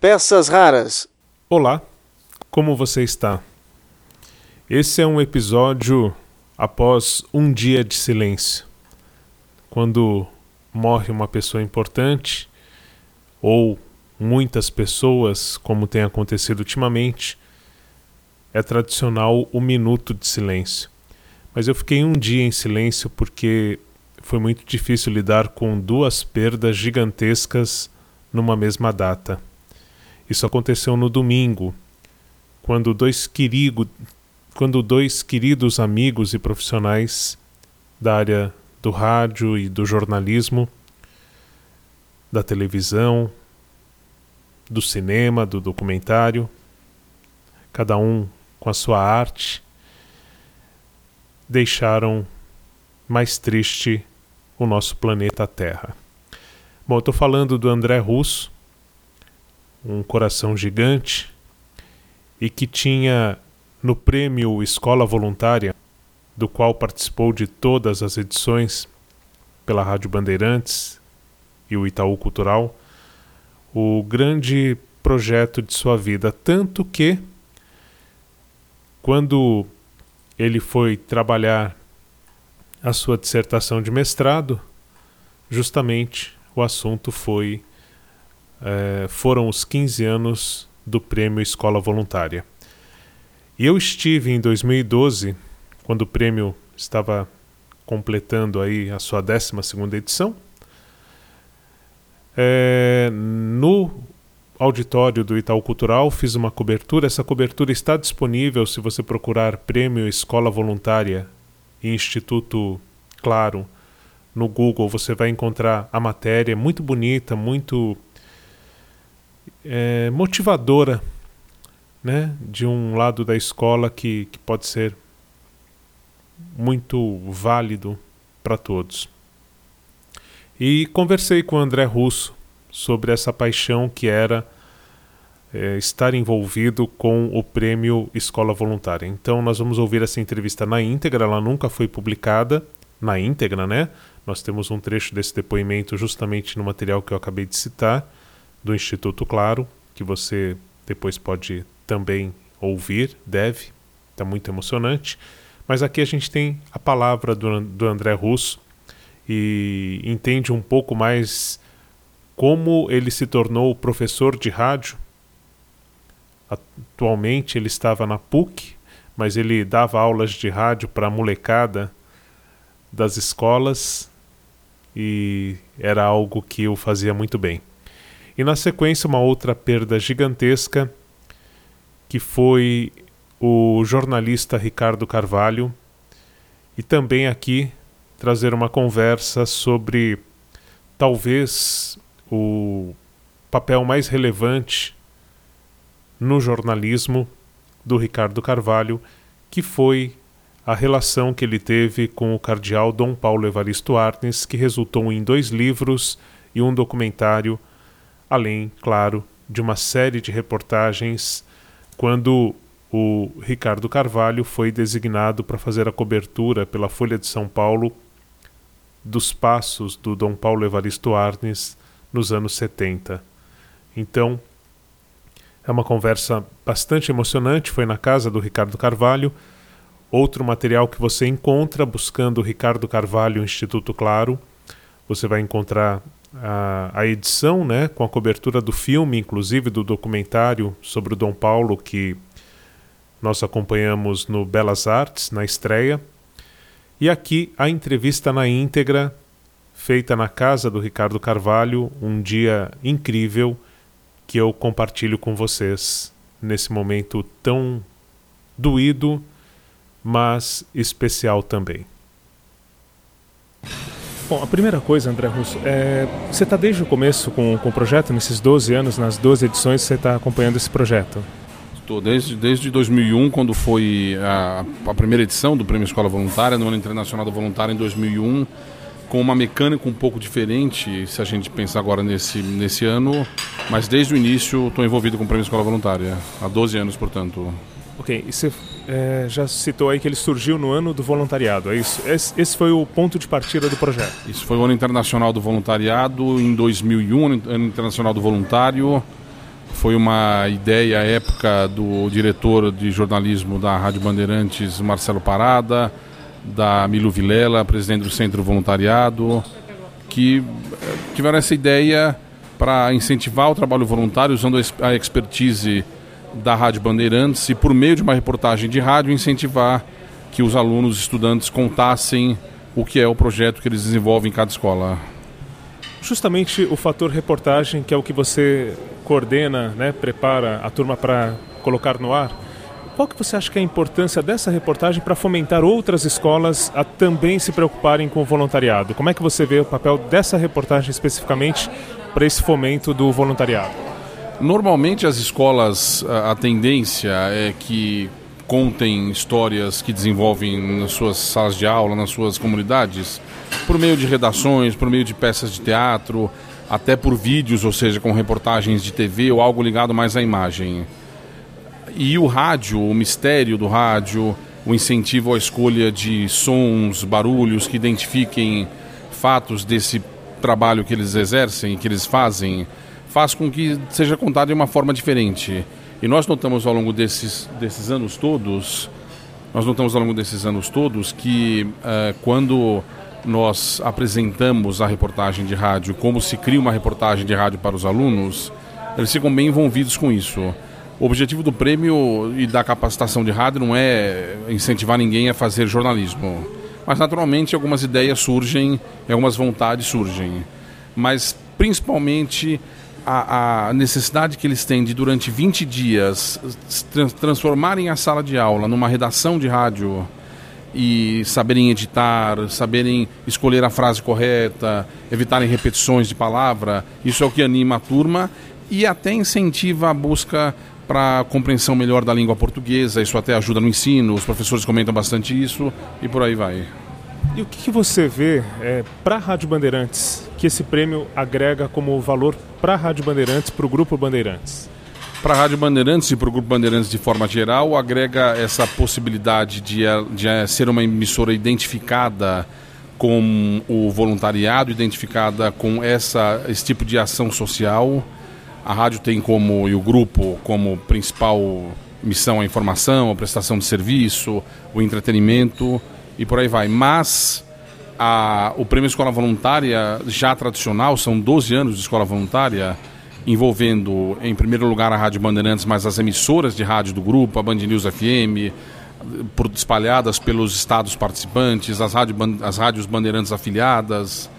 Peças raras. Olá, como você está? Esse é um episódio após um dia de silêncio. Quando morre uma pessoa importante, ou muitas pessoas, como tem acontecido ultimamente, é tradicional o minuto de silêncio. Mas eu fiquei um dia em silêncio porque foi muito difícil lidar com duas perdas gigantescas numa mesma data. Isso aconteceu no domingo, quando dois, quando dois queridos amigos e profissionais da área do rádio e do jornalismo, da televisão, do cinema, do documentário, cada um com a sua arte, deixaram mais triste o nosso planeta Terra. Bom, eu estou falando do André Russo, um coração gigante, e que tinha no prêmio Escola Voluntária, do qual participou de todas as edições pela Rádio Bandeirantes e o Itaú Cultural, o grande projeto de sua vida, tanto que quando ele foi trabalhar a sua dissertação de mestrado, justamente o assunto foi é, foram os 15 anos do Prêmio Escola Voluntária. E eu estive em 2012, quando o prêmio estava completando aí a sua 12 edição, é, no auditório do Itaú Cultural fiz uma cobertura. Essa cobertura está disponível se você procurar Prêmio Escola Voluntária e Instituto Claro no Google. Você vai encontrar a matéria, muito bonita, muito é, motivadora, né? De um lado da escola que, que pode ser muito válido para todos. E conversei com o André Russo sobre essa paixão que era é, estar envolvido com o prêmio Escola Voluntária. Então nós vamos ouvir essa entrevista na íntegra, ela nunca foi publicada na íntegra, né? Nós temos um trecho desse depoimento justamente no material que eu acabei de citar, do Instituto Claro, que você depois pode também ouvir, deve, está muito emocionante. Mas aqui a gente tem a palavra do, do André Russo e entende um pouco mais como ele se tornou professor de rádio. Atualmente ele estava na PUC, mas ele dava aulas de rádio para a molecada das escolas e era algo que o fazia muito bem. E na sequência, uma outra perda gigantesca que foi o jornalista Ricardo Carvalho, e também aqui trazer uma conversa sobre talvez o papel mais relevante no jornalismo do Ricardo Carvalho, que foi a relação que ele teve com o cardeal Dom Paulo Evaristo Arnes, que resultou em dois livros e um documentário, além, claro, de uma série de reportagens quando o Ricardo Carvalho foi designado para fazer a cobertura pela Folha de São Paulo dos passos do Dom Paulo Evaristo Arnes nos anos 70. Então, é uma conversa bastante emocionante, foi na casa do Ricardo Carvalho. Outro material que você encontra buscando Ricardo Carvalho Instituto Claro, você vai encontrar a, a edição, né, com a cobertura do filme, inclusive do documentário sobre o Dom Paulo que nós acompanhamos no Belas Artes, na estreia. E aqui a entrevista na íntegra, feita na casa do Ricardo Carvalho, um dia incrível que eu compartilho com vocês nesse momento tão doído, mas especial também. Bom, a primeira coisa, André Russo, é, você está desde o começo com, com o projeto, nesses 12 anos, nas 12 edições, você está acompanhando esse projeto? Estou desde, desde 2001, quando foi a, a, primeira edição do Prêmio Escola Voluntária, no Ano Internacional da Voluntária, em 2001, com uma mecânica um pouco diferente, se a gente pensar agora nesse, nesse ano, mas desde o início estou envolvido com o Prêmio Escola Voluntária, há 12 anos, portanto. Ok, e você é, já citou aí que ele surgiu no ano do voluntariado, é isso? Esse, esse, foi o ponto de partida do projeto? Isso foi o Ano Internacional do Voluntariado, em 2001, Ano Internacional do Voluntário, Foi uma ideia à época do diretor de jornalismo da Rádio Bandeirantes, Marcelo Parada, da Milo Vilela, presidente do Centro Voluntariado, que eh, tiveram essa ideia para incentivar o trabalho voluntário usando a expertise da Rádio Bandeirantes e por meio de uma reportagem de rádio incentivar que os alunos estudantes contassem o que é o projeto que eles desenvolvem em cada escola. Justamente o fator reportagem, que é o que você coordena, né, prepara a turma para colocar no ar. Qual que você acha que é a importância dessa reportagem para fomentar outras escolas a também se preocuparem com o voluntariado? Como é que você vê o papel dessa reportagem especificamente para esse fomento do voluntariado? Normalmente as escolas, a tendência é que contem histórias que desenvolvem nas suas salas de aula, nas suas comunidades, por meio de redações, por meio de peças de teatro, até por vídeos, ou seja, com reportagens de TV ou algo ligado mais à imagem. E o rádio, o mistério do rádio, o incentivo à escolha de sons, barulhos que identifiquem fatos desse trabalho que eles exercem, que eles fazem, faz com que seja contado de uma forma diferente. E nós notamos ao longo desses, desses anos todos, nós notamos ao longo desses anos todos que uh, quando nós apresentamos a reportagem de rádio, como se cria uma reportagem de rádio para os alunos, eles ficam bem envolvidos com isso. O objetivo do prêmio e da capacitação de rádio não é incentivar ninguém a fazer jornalismo. Mas naturalmente algumas ideias surgem, algumas vontades surgem. Mas principalmente a, a, necessidade que eles têm de durante 20 dias transformarem a sala de aula numa redação de rádio e saberem editar, saberem escolher a frase correta, evitarem repetições de palavra, isso é o que anima a turma e até incentiva a busca para compreensão melhor da língua portuguesa, isso até ajuda no ensino, os professores comentam bastante isso e por aí vai. E o que, que você vê é, para a Rádio Bandeirantes que esse prêmio agrega como valor para a Rádio Bandeirantes, para o Grupo Bandeirantes? Para a Rádio Bandeirantes e para o Grupo Bandeirantes de forma geral, agrega essa possibilidade de, de eh, ser uma emissora identificada com o voluntariado, identificada com essa, esse tipo de ação social. A rádio tem como, e o grupo, como principal missão a informação, a prestação de serviço, o entretenimento e por aí vai. Mas a, o Prêmio Escola Voluntária, já tradicional, são 12 anos de escola voluntária, envolvendo, em primeiro lugar, a Rádio Bandeirantes, mas as emissoras de rádio do grupo, a Band News FM, por, espalhadas pelos estados participantes, as, rádio, as rádios Bandeirantes afiliadas,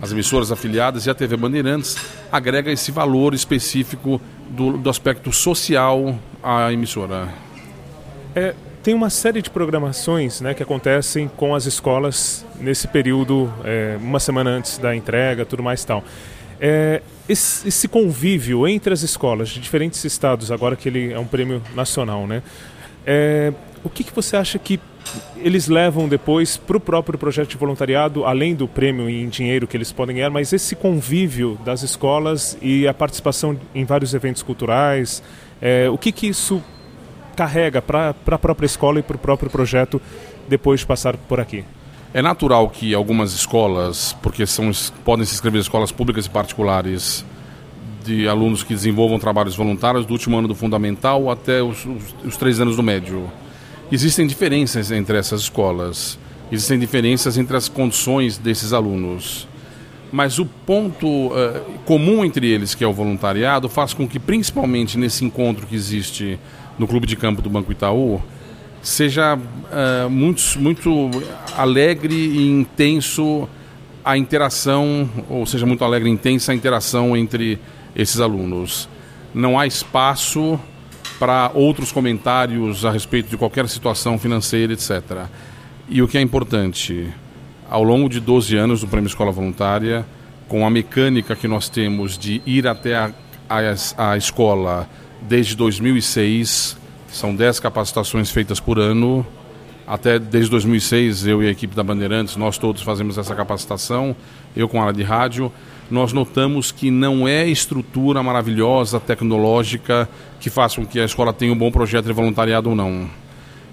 as emissoras afiliadas e a TV Bandeirantes, agrega esse valor específico do, do aspecto social à emissora. É, tem uma série de programações né, que acontecem com as escolas nesse período, é, uma semana antes da entrega, tudo mais tal. É, esse, esse, convívio entre as escolas de diferentes estados, agora que ele é um prêmio nacional, né? É, o que, que você acha que eles levam depois para o próprio projeto de voluntariado, além do prêmio em dinheiro que eles podem ganhar, mas esse convívio das escolas e a participação em vários eventos culturais, é, o que, que isso carrega para a própria escola e para o próprio projeto depois de passar por aqui? É natural que algumas escolas, porque são, podem se inscrever escolas públicas e particulares de alunos que desenvolvam trabalhos voluntários do último ano do fundamental até os, os, os três anos do médio. Existem diferenças entre essas escolas, existem diferenças entre as condições desses alunos. Mas o ponto uh, comum entre eles, que é o voluntariado, faz com que, principalmente nesse encontro que existe no Clube de Campo do Banco Itaú, seja uh, muito, muito alegre e intenso a interação, ou seja, muito alegre e intensa a interação entre esses alunos. Não há espaço para outros comentários a respeito de qualquer situação financeira, etc. E o que é importante, ao longo de 12 anos do Prêmio Escola Voluntária, com a mecânica que nós temos de ir até a, a, a escola desde 2006, são 10 capacitações feitas por ano. Até desde 2006, eu e a equipe da Bandeirantes, nós todos fazemos essa capacitação, eu com a área de rádio. Nós notamos que não é estrutura maravilhosa, tecnológica, que faça com que a escola tenha um bom projeto de voluntariado ou não.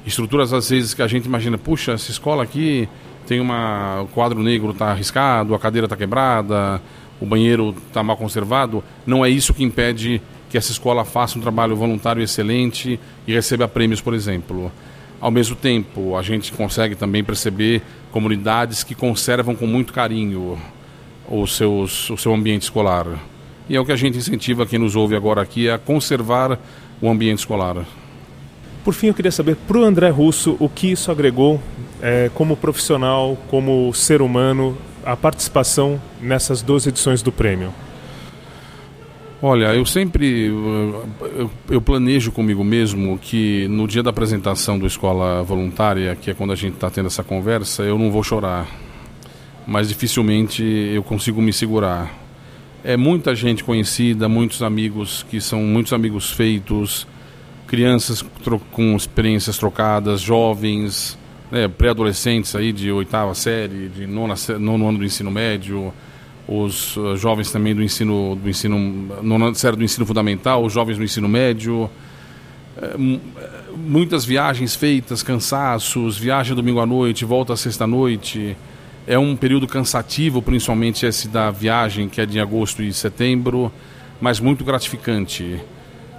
Estruturas, às vezes, que a gente imagina, puxa, essa escola aqui tem uma. O quadro negro está arriscado, a cadeira está quebrada, o banheiro está mal conservado. Não é isso que impede que essa escola faça um trabalho voluntário excelente e receba prêmios, por exemplo. Ao mesmo tempo, a gente consegue também perceber comunidades que conservam com muito carinho os seus, o seu ambiente escolar. E é o que a gente incentiva quem nos ouve agora aqui a conservar o ambiente escolar. Por fim, eu queria saber para o André Russo o que isso agregou é, como profissional, como ser humano, a participação nessas duas edições do prêmio. Olha, eu sempre eu, planejo comigo mesmo que no dia da apresentação do Escola Voluntária, que é quando a gente está tendo essa conversa, eu não vou chorar. Mas dificilmente eu consigo me segurar. É muita gente conhecida, muitos amigos que são muitos amigos feitos, crianças com experiências trocadas, jovens, né, pré-adolescentes aí de oitava série, de nona, nono ano do ensino médio, os uh, jovens também do ensino do ensino nona série do ensino fundamental, os jovens do ensino médio, é, muitas viagens feitas, cansaços, viagem domingo à noite, volta sexta noite. É um período cansativo, principalmente esse da viagem, que é de agosto e setembro, mas muito gratificante.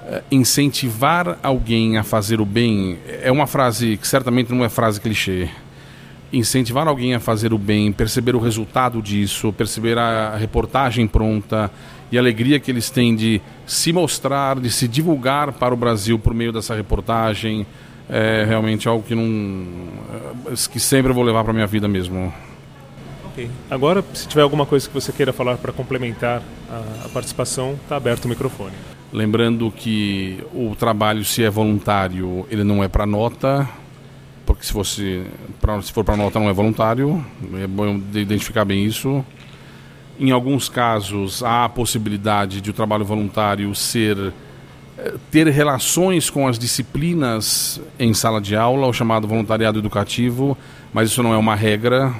Eh, incentivar alguém a fazer o bem é uma frase que certamente não é frase clichê. Incentivar alguém a fazer o bem, perceber o resultado disso, perceber a reportagem pronta e a alegria que eles têm de se mostrar, de se divulgar para o Brasil por meio dessa reportagem, é realmente algo que não eh, que sempre eu vou levar para minha vida mesmo. Ok. Agora, se tiver alguma coisa que você queira falar para complementar a, a participação, está aberto o microfone. Lembrando que o trabalho, se é voluntário, ele não é para nota, porque se, fosse pra, se for para nota não é voluntário, é bom identificar bem isso. Em alguns casos, há a possibilidade de o trabalho voluntário ser eh, ter relações com as disciplinas em sala de aula, o chamado voluntariado educativo, mas isso não é uma regra.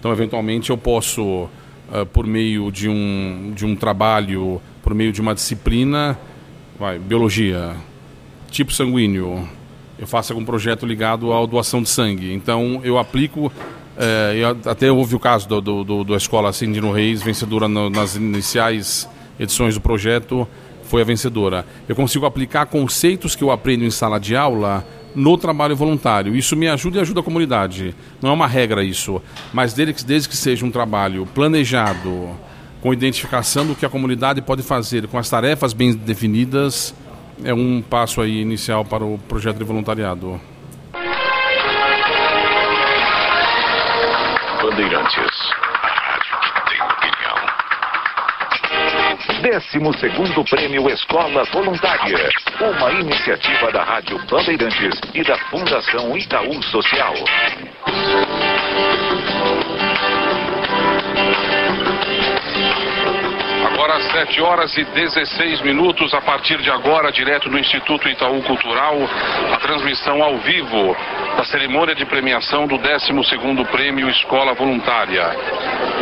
Então, eventualmente, eu posso, uh, por meio de um, de um trabalho por meio de uma disciplina, vai, biologia, tipo sanguíneo, eu faço algum projeto ligado à doação de sangue. Então eu aplico, é, eu, até houve o caso do, do, do, da escola Cindino Reis, vencedora no, nas iniciais edições do projeto, foi a vencedora. Eu consigo aplicar conceitos que eu aprendo em sala de aula no trabalho voluntário. Isso me ajuda e ajuda a comunidade. Não é uma regra isso, mas desde desde que seja um trabalho planejado, com identificação do que a comunidade pode fazer, com as tarefas bem definidas, é um passo aí inicial para o projeto de voluntariado. Bandeirantes, a rádio tem opinião. 12 Prêmio Escola Voluntária, uma iniciativa da Rádio Bandeirantes e da Fundação Itaú Social. Agora 7 horas e 16 minutos, a partir de agora, direto do Instituto Itaú Cultural, a transmissão ao vivo da cerimônia de premiação do 12º Prêmio Escola Voluntária.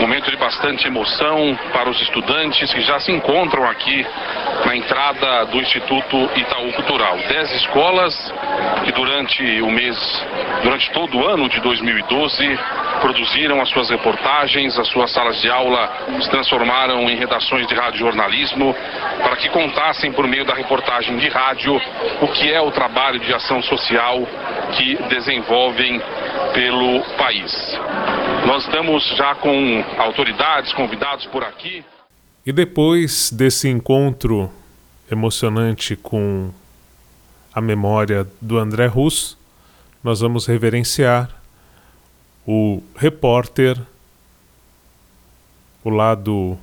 Momento de bastante emoção para os estudantes que já se encontram aqui na entrada do Instituto Itaú Cultural. Dez escolas que durante o mês, durante todo o ano de 2012, produziram as suas reportagens, as suas salas de aula se transformaram em redações de rádio jornalismo para que contassem por meio da reportagem de rádio o que é o trabalho de ação social que desenvolvem pelo país. Nós estamos já com autoridades, convidados por aqui. E depois desse encontro emocionante com a memória do André Russo, nós vamos reverenciar o repórter, o lado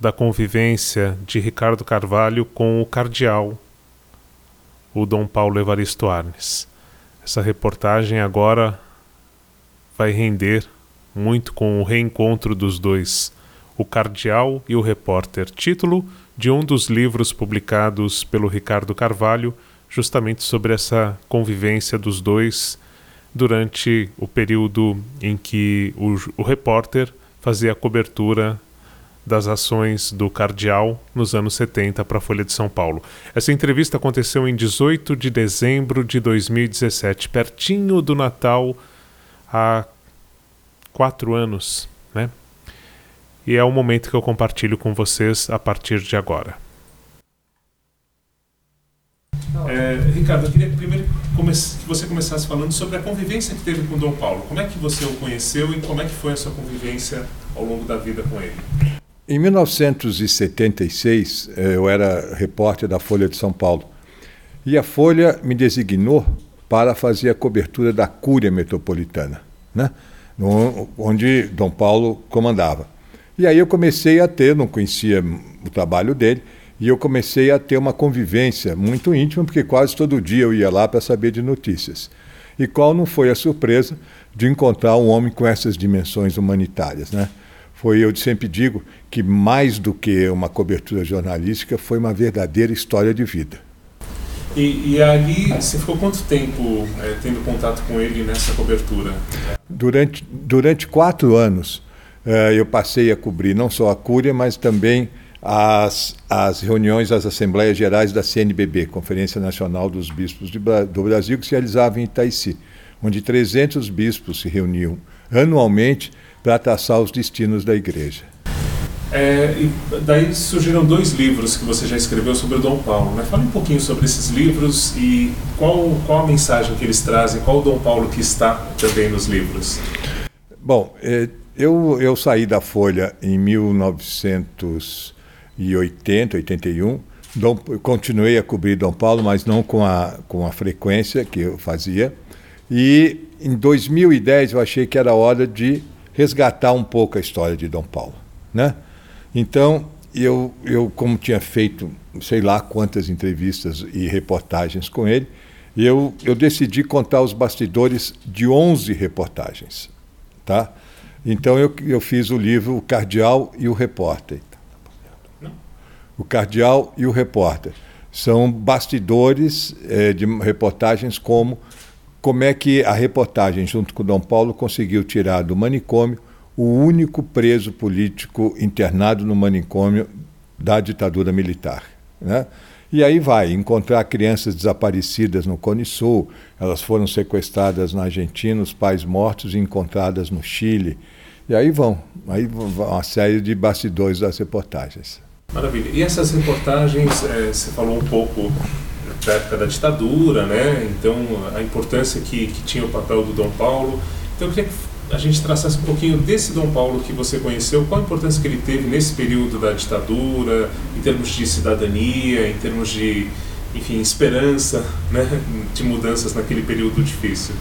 da convivência de Ricardo Carvalho com o cardeal, o Dom Paulo Evaristo Arnes. Essa reportagem agora vai render muito com o reencontro dos dois, o cardeal e o repórter, título de um dos livros publicados pelo Ricardo Carvalho, justamente sobre essa convivência dos dois durante o período em que o, o repórter fazia a cobertura das ações do Cardeal nos anos 70 para a Folha de São Paulo. Essa entrevista aconteceu em 18 de dezembro de 2017, pertinho do Natal, há quatro anos, né? E é o momento que eu compartilho com vocês a partir de agora. É, Ricardo, eu queria primeiro que você começasse falando sobre a convivência que teve com Dom Paulo. Como é que você o conheceu e como é que foi a sua convivência ao longo da vida com ele? Em 1976, eh, eu era repórter da Folha de São Paulo. E a Folha me designou para fazer a cobertura da Cúria Metropolitana, né? onde Dom Paulo comandava. E aí eu comecei a ter, não conhecia o trabalho dele, e eu comecei a ter uma convivência muito íntima, porque quase todo dia eu ia lá para saber de notícias. E qual não foi a surpresa de encontrar um homem com essas dimensões humanitárias, né? Foi, eu sempre digo, que mais do que uma cobertura jornalística, foi uma verdadeira história de vida. E, e ali, você ficou quanto tempo é, tendo contato com ele nessa cobertura? Durante, durante quatro anos, é, eu passei a cobrir não só a Cúria, mas também as, as reuniões, as Assembleias Gerais da CNBB, Conferência Nacional dos Bispos de, do Brasil, que se realizava em Itaici, onde 300 bispos se reuniam anualmente para traçar os destinos da igreja. É, daí surgiram dois livros que você já escreveu sobre o Dom Paulo. Né? Fale um pouquinho sobre esses livros e qual, qual a mensagem que eles trazem, qual o Dom Paulo que está também nos livros. Bom, é, eu, eu saí da Folha em 1980, 81. Dom, continuei a cobrir Dom Paulo, mas não com a, com a frequência que eu fazia. E em 2010 eu achei que era hora de resgatar um pouco a história de Dom Paulo, né? Então, eu, eu como tinha feito sei lá quantas entrevistas e reportagens com ele, eu, eu decidi contar os bastidores de 11 reportagens, tá? Então eu, eu fiz o livro O Cardeal e o Repórter. O Cardeal e o Repórter. São bastidores eh, de reportagens como como é que a reportagem, junto com Dom Paulo, conseguiu tirar do manicômio o único preso político internado no manicômio da ditadura militar. Né? E aí vai encontrar crianças desaparecidas no Cone Sul, elas foram sequestradas na Argentina, os pais mortos e encontradas no Chile. E aí vão, aí vão uma série de bastidores das reportagens. Maravilha. E essas reportagens, é, você falou um pouco da época da ditadura, né? Então, a importância que, que tinha o papel do Dom Paulo. Então, eu queria que a gente traçasse um pouquinho desse Dom Paulo que você conheceu, qual a importância que ele teve nesse período da ditadura, em termos de cidadania, em termos de, enfim, esperança, né? De mudanças naquele período difícil.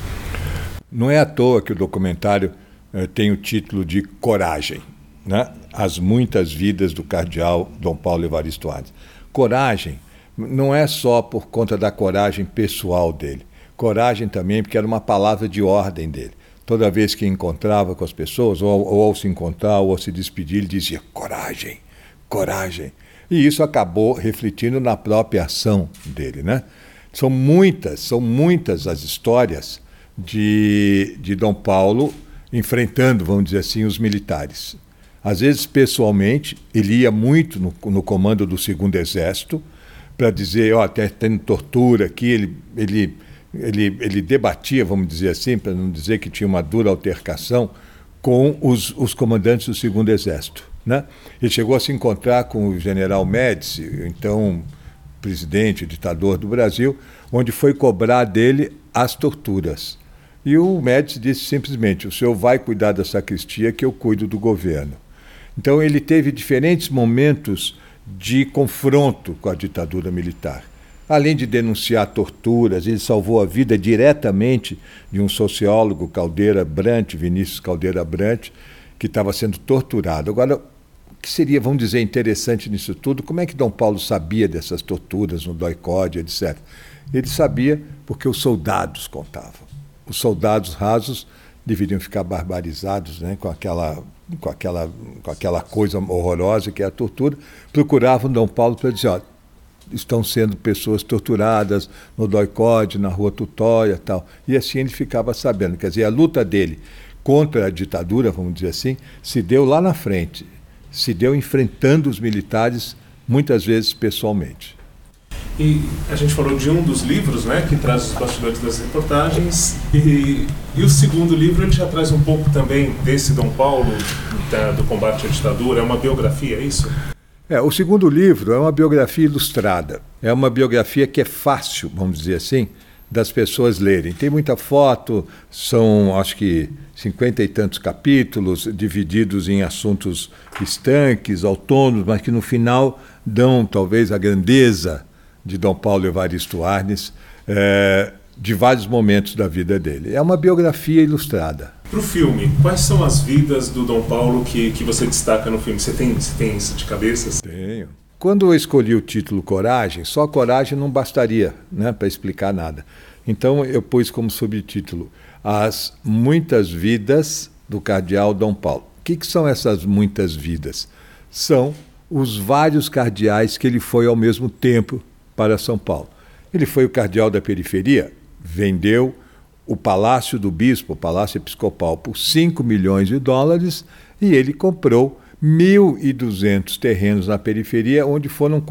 Não é à toa que o documentário eh, tem o título de Coragem, né? As muitas vidas do cardeal Dom Paulo Evaristo Arnes. Coragem não é só por conta da coragem pessoal dele. Coragem também porque era uma palavra de ordem dele. Toda vez que encontrava com as pessoas, ou, ou ao se encontrar, ou ao se despedir, ele dizia: coragem, coragem. E isso acabou refletindo na própria ação dele. Né? São muitas, são muitas as histórias de, de Dom Paulo enfrentando, vamos dizer assim, os militares. Às vezes, pessoalmente, ele ia muito no, no comando do segundo exército, para dizer, ó, está tendo tortura aqui, ele, ele, ele, ele debatia, vamos dizer assim, para não dizer que tinha uma dura altercação, com os, os comandantes do segundo exército. Né? Ele chegou a se encontrar com o general Médici, então presidente, ditador do Brasil, onde foi cobrar dele as torturas. E o Médici disse simplesmente: o senhor vai cuidar da sacristia, que eu cuido do governo. Então ele teve diferentes momentos de confronto com a ditadura militar. Além de denunciar torturas, ele salvou a vida diretamente de um sociólogo, Caldeira Brant, Vinícius Caldeira Brant, que estava sendo torturado. Agora, o que seria, vamos dizer, interessante nisso tudo? Como é que Dom Paulo sabia dessas torturas no doicode, etc.? Ele sabia porque os soldados contavam. Os soldados rasos deveriam ficar barbarizados né, com aquela com aquela, com aquela coisa horrorosa que é a tortura, procuravam Dom Paulo para dizer, ó, estão sendo pessoas torturadas no Doicode, na Rua Tutóia tal. E assim ele ficava sabendo. Quer dizer, a luta dele contra a ditadura, vamos dizer assim, se deu lá na frente, se deu enfrentando os militares, muitas vezes pessoalmente. E a gente falou de um dos livros, né, que traz os bastidores das reportagens, e, e o segundo livro ele já traz um pouco também desse Dom Paulo, da, do combate à ditadura, é uma biografia, é isso? É, o segundo livro é uma biografia ilustrada. É uma biografia que é fácil, vamos dizer assim, das pessoas lerem. Tem muita foto, são acho que cinquenta e tantos capítulos, divididos em assuntos estanques, autônomos, mas que no final dão talvez a grandeza de Dom Paulo Evaristo Arnes é, de vários momentos da vida dele. É uma biografia ilustrada. Para o filme, quais são as vidas do Dom Paulo que, que você destaca no filme? Você tem, você tem isso de cabeça? Tenho. Quando eu escolhi o título Coragem, só coragem não bastaria né, para explicar nada. Então eu pus como subtítulo As Muitas Vidas do Cardeal Dom Paulo. O que, que são essas muitas vidas? São os vários cardeais que ele foi ao mesmo tempo para São Paulo. Ele foi o cardeal da periferia, vendeu o palácio do bispo, o palácio episcopal, por 5 milhões de dólares e ele comprou 1.200 terrenos na periferia, onde foram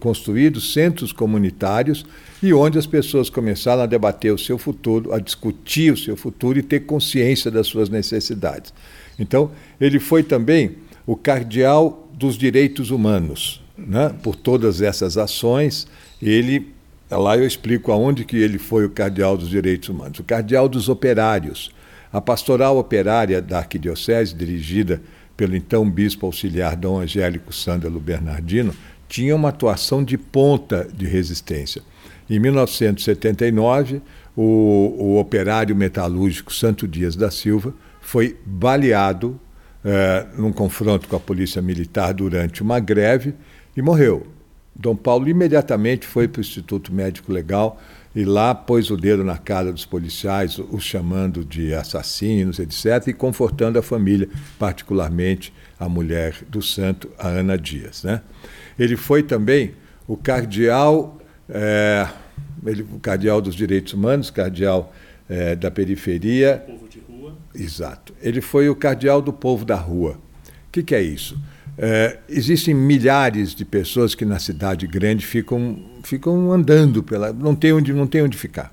construídos centros comunitários e onde as pessoas começaram a debater o seu futuro, a discutir o seu futuro e ter consciência das suas necessidades. Então, ele foi também o cardeal dos direitos humanos. Né? Por todas essas ações, ele lá eu explico aonde que ele foi o cardeal dos direitos humanos, o cardeal dos operários. A pastoral operária da arquidiocese, dirigida pelo então bispo auxiliar Dom Angélico Sândalo Bernardino, tinha uma atuação de ponta de resistência. Em 1979, o, o operário metalúrgico Santo Dias da Silva foi baleado eh, num confronto com a polícia militar durante uma greve e morreu. Dom Paulo imediatamente foi para o Instituto Médico Legal e lá pôs o dedo na cara dos policiais, os chamando de assassinos, etc., e confortando a família, particularmente a mulher do santo, a Ana Dias. Né? Ele foi também o cardeal, é, ele, o cardeal dos direitos humanos, cardeal é, da periferia. Povo de rua. Exato. Ele foi o cardeal do povo da rua. O que, que é isso? É, existem milhares de pessoas que na cidade grande ficam, ficam andando pela. Não tem, onde, não tem onde ficar.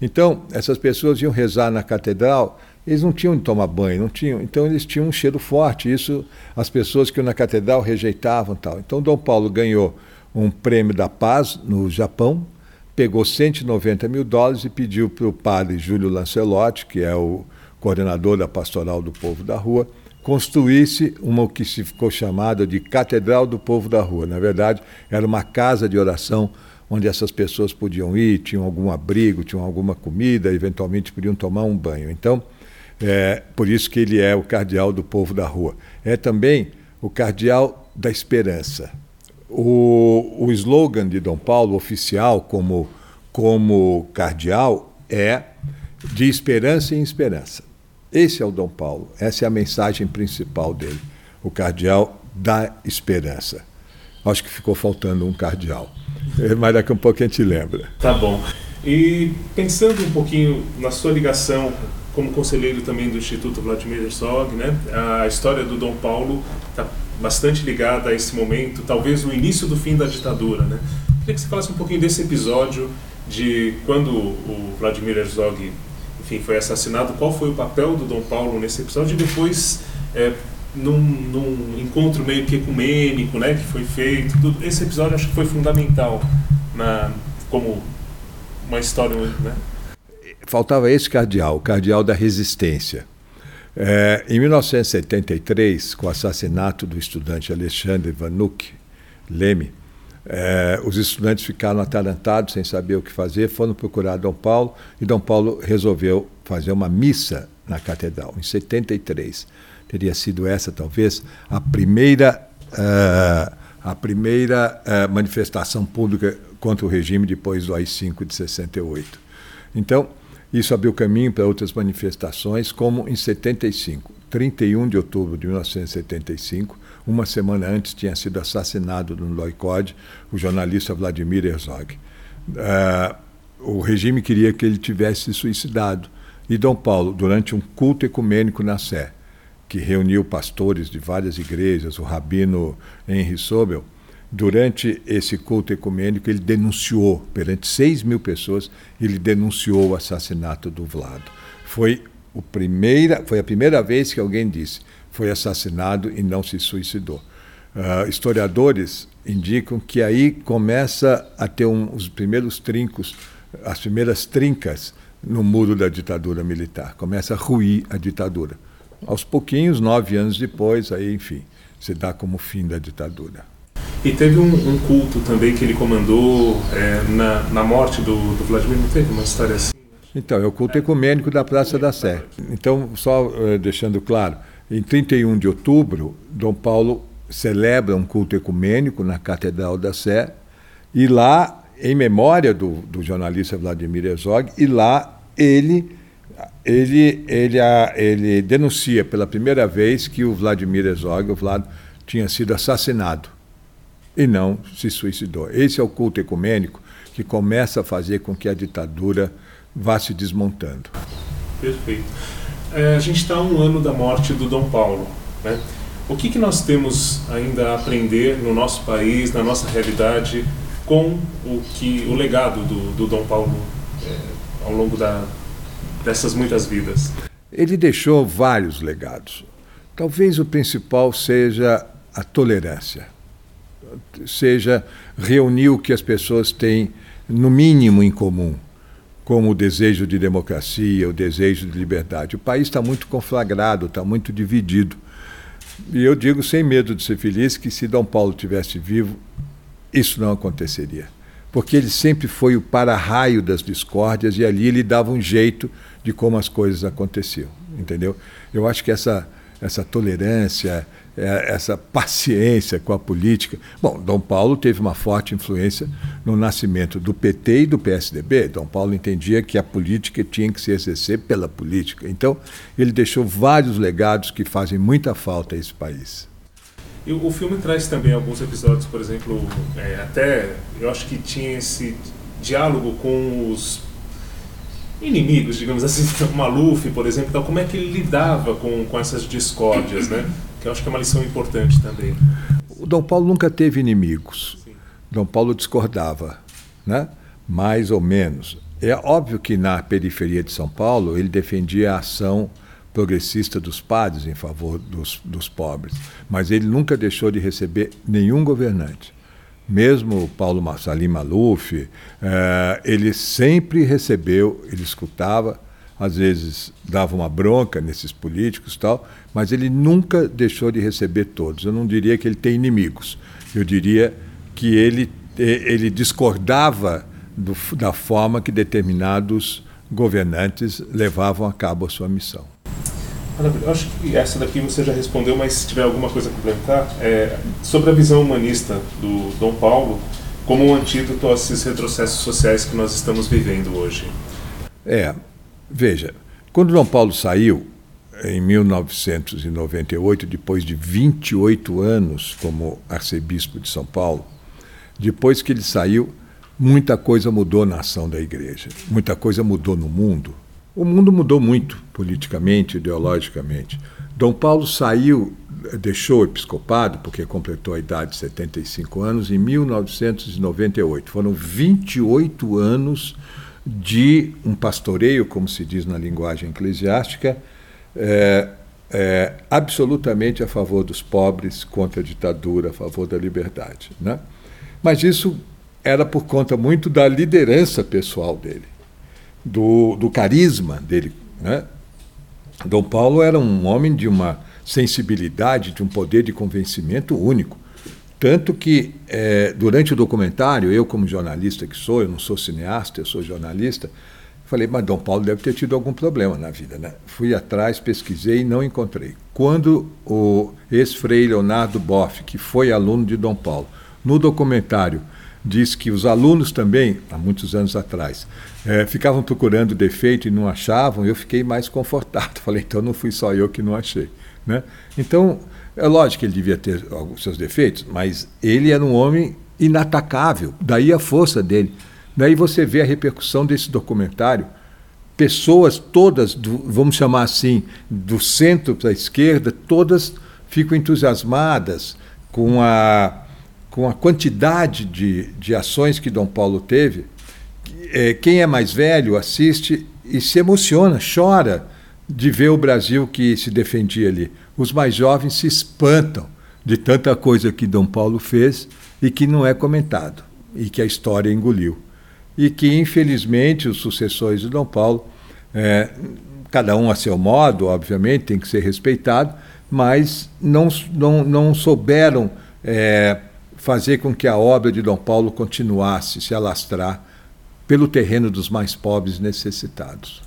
Então, essas pessoas iam rezar na catedral, eles não tinham onde tomar banho, não tinham. Então, eles tinham um cheiro forte. Isso as pessoas que iam na catedral rejeitavam tal. Então, Dom Paulo ganhou um prêmio da paz no Japão, pegou 190 mil dólares e pediu para o padre Júlio Lancelotti, que é o coordenador da pastoral do povo da rua, construísse uma que se ficou chamada de Catedral do Povo da Rua. Na verdade, era uma casa de oração onde essas pessoas podiam ir, tinham algum abrigo, tinham alguma comida, eventualmente podiam tomar um banho. Então, é, por isso que ele é o cardeal do povo da rua. É também o cardeal da esperança. O, o slogan de Dom Paulo, oficial como, como cardeal, é de esperança em esperança. Esse é o Dom Paulo, essa é a mensagem principal dele, o cardeal da esperança. Acho que ficou faltando um cardeal, mas daqui a um pouco a gente lembra. Tá bom. E pensando um pouquinho na sua ligação como conselheiro também do Instituto Vladimir Herzog, né? A história do Dom Paulo está bastante ligada a esse momento, talvez o início do fim da ditadura, né? Queria que você falasse um pouquinho desse episódio de quando o Vladimir Herzog enfim, foi assassinado, qual foi o papel do Dom Paulo nesse episódio e depois é, num, num, encontro meio que ecumênico né, que foi feito. Tudo. Esse episódio acho que foi fundamental na, como uma história. Né? Faltava esse cardeal, o cardeal da resistência. É, em 1973, com o assassinato do estudante Alexandre Vanuc Leme, é, os estudantes ficaram atarantados, sem saber o que fazer, foram procurar Dom Paulo e Dom Paulo resolveu fazer uma missa na catedral, em 73. Teria sido essa, talvez, a primeira, uh, a primeira uh, manifestação pública contra o regime depois do AI-5 de 68. Então, isso abriu caminho para outras manifestações, como em 75, 31 de outubro de 1975, uma semana antes tinha sido assassinado no Loicode o jornalista Vladimir Herzog. Uh, o regime queria que ele tivesse se suicidado. E Dom Paulo, durante um culto ecumênico na Sé, que reuniu pastores de várias igrejas, o rabino Henry Sobel, durante esse culto ecumênico, ele denunciou, perante 6 mil pessoas, ele denunciou o assassinato do Vlado. Foi, o primeira, foi a primeira vez que alguém disse: foi assassinado e não se suicidou. Uh, historiadores indicam que aí começa a ter um, os primeiros trincos, as primeiras trincas no muro da ditadura militar. Começa a ruir a ditadura. Aos pouquinhos, nove anos depois, aí, enfim, se dá como fim da ditadura. E teve um, um culto também que ele comandou é, na, na morte do, do Vladimir, não teve uma história assim? Então, é o culto ecumênico da Praça da Sé. Então, só uh, deixando claro, em 31 de outubro, Dom Paulo celebra um culto ecumênico na Catedral da Sé, e lá, em memória do, do jornalista Vladimir Herzog, e lá ele, ele, ele, ele denuncia pela primeira vez que o Vladimir Herzog, o Vlad, tinha sido assassinado e não se suicidou. Esse é o culto ecumênico que começa a fazer com que a ditadura vá se desmontando. Perfeito. É, a gente está a um ano da morte do Dom Paulo. Né? O que, que nós temos ainda a aprender no nosso país, na nossa realidade, com o, que, o legado do, do Dom Paulo é, ao longo da, dessas muitas vidas? Ele deixou vários legados. Talvez o principal seja a tolerância, seja reunir o que as pessoas têm, no mínimo, em comum como o desejo de democracia, o desejo de liberdade. O país está muito conflagrado, está muito dividido. E eu digo sem medo de ser feliz que se Dom Paulo tivesse vivo, isso não aconteceria. Porque ele sempre foi o para-raio das discórdias e ali ele dava um jeito de como as coisas aconteciam, entendeu? Eu acho que essa, essa tolerância, essa paciência com a política. Bom, Dom Paulo teve uma forte influência no nascimento do PT e do PSDB. Dom Paulo entendia que a política tinha que se exercer pela política. Então, ele deixou vários legados que fazem muita falta a esse país. E o filme traz também alguns episódios, por exemplo, é, até eu acho que tinha esse diálogo com os inimigos, digamos assim, o Maluf, por exemplo, então, como é que ele lidava com, com essas discórdias, né? Que eu acho que é uma lição importante também. O Dom Paulo nunca teve inimigos. Sim. Dom Paulo discordava, né? mais ou menos. É óbvio que na periferia de São Paulo ele defendia a ação progressista dos padres em favor dos, dos pobres, mas ele nunca deixou de receber nenhum governante. Mesmo Paulo Salim Maluf, eh, ele sempre recebeu, ele escutava, às vezes dava uma bronca nesses políticos tal, mas ele nunca deixou de receber todos. Eu não diria que ele tem inimigos, eu diria que ele, ele discordava do, da forma que determinados governantes levavam a cabo a sua missão. Eu acho que essa daqui você já respondeu, mas se tiver alguma coisa a complementar, é, sobre a visão humanista do Dom Paulo como um antídoto a esses retrocessos sociais que nós estamos vivendo hoje. É, Veja, quando Dom Paulo saiu, em 1998, depois de 28 anos como arcebispo de São Paulo, depois que ele saiu, muita coisa mudou na ação da igreja, muita coisa mudou no mundo. O mundo mudou muito, politicamente, ideologicamente. Dom Paulo saiu, deixou o episcopado, porque completou a idade de 75 anos, em 1998. Foram 28 anos de um pastoreio, como se diz na linguagem eclesiástica, é, é, absolutamente a favor dos pobres, contra a ditadura, a favor da liberdade. Né? Mas isso era por conta muito da liderança pessoal dele, do, do carisma dele. Né? Dom Paulo era um homem de uma sensibilidade, de um poder de convencimento único. Tanto que, é, durante o documentário, eu, como jornalista que sou, eu não sou cineasta, eu sou jornalista, falei, mas Dom Paulo deve ter tido algum problema na vida. Né? Fui atrás, pesquisei e não encontrei. Quando o ex-frei Leonardo Boff, que foi aluno de Dom Paulo, no documentário, diz que os alunos também, há muitos anos atrás, é, ficavam procurando defeito e não achavam, eu fiquei mais confortado. Falei, então não fui só eu que não achei. Né? Então, é lógico que ele devia ter alguns seus defeitos, mas ele era um homem inatacável, daí a força dele. Daí você vê a repercussão desse documentário. Pessoas todas, do, vamos chamar assim, do centro para a esquerda, todas ficam entusiasmadas com a, com a quantidade de, de ações que Dom Paulo teve. É, quem é mais velho assiste e se emociona, chora de ver o Brasil que se defendia ali. Os mais jovens se espantam de tanta coisa que Dom Paulo fez e que não é comentado, e que a história engoliu. E que, infelizmente, os sucessores de Dom Paulo, é, cada um a seu modo, obviamente, tem que ser respeitado, mas não, não, não souberam é, fazer com que a obra de Dom Paulo continuasse se alastrar pelo terreno dos mais pobres necessitados.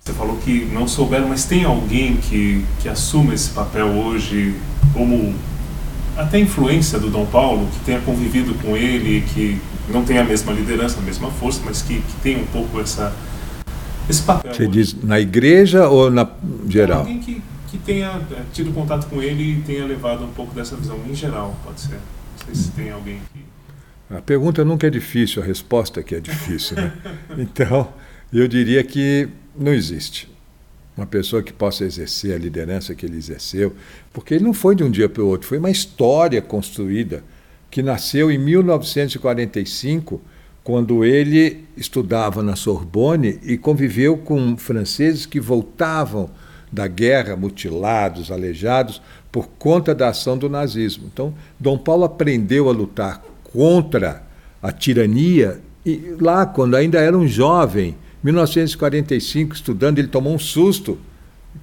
Você falou que não souberam, mas tem alguém que, que assuma esse papel hoje como até influência do Dom Paulo, que tenha convivido com ele, que não tem a mesma liderança, a mesma força, mas que, que tem um pouco essa, esse papel. Você hoje. diz na igreja ou na geral? Alguém que, que tenha é, tido contato com ele e tenha levado um pouco dessa visão em geral, pode ser. Não sei se tem alguém que. A pergunta nunca é difícil, a resposta que é difícil. Né? então, eu diria que não existe uma pessoa que possa exercer a liderança que ele exerceu, porque ele não foi de um dia para o outro, foi uma história construída que nasceu em 1945, quando ele estudava na Sorbonne e conviveu com franceses que voltavam da guerra, mutilados, aleijados, por conta da ação do nazismo. Então, Dom Paulo aprendeu a lutar contra a tirania e lá, quando ainda era um jovem, 1945, estudando, ele tomou um susto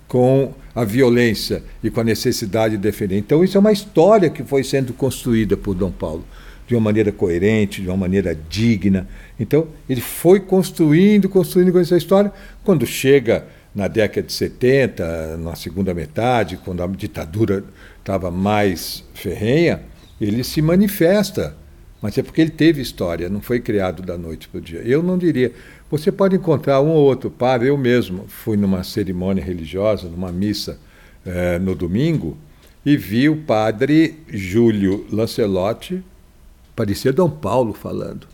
com a violência e com a necessidade de defender. Então, isso é uma história que foi sendo construída por Dom Paulo, de uma maneira coerente, de uma maneira digna. Então, ele foi construindo, construindo com essa história. Quando chega na década de 70, na segunda metade, quando a ditadura estava mais ferrenha, ele se manifesta. Mas é porque ele teve história, não foi criado da noite para o dia. Eu não diria. Você pode encontrar um ou outro padre. Eu mesmo fui numa cerimônia religiosa, numa missa eh, no domingo, e vi o padre Júlio Lancelotti, parecia Dom Paulo falando.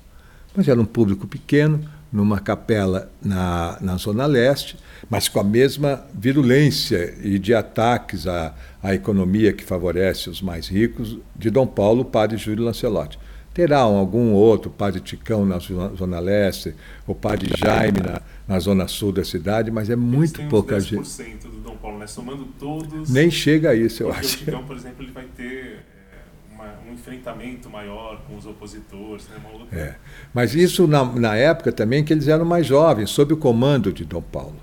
Mas era um público pequeno, numa capela na, na Zona Leste, mas com a mesma virulência e de ataques à, à economia que favorece os mais ricos de Dom Paulo, padre Júlio Lancelotti. Terá algum outro padre Ticão na zona leste, o padre Jaime na, na zona sul da cidade, mas é muito pouca gente. do Dom Paulo, né? Somando todos. Nem chega a isso, eu acho. O Ticão, por exemplo, ele vai ter é, um enfrentamento maior com os opositores. Né? Outra... É. Mas isso na, na época também que eles eram mais jovens, sob o comando de Dom Paulo.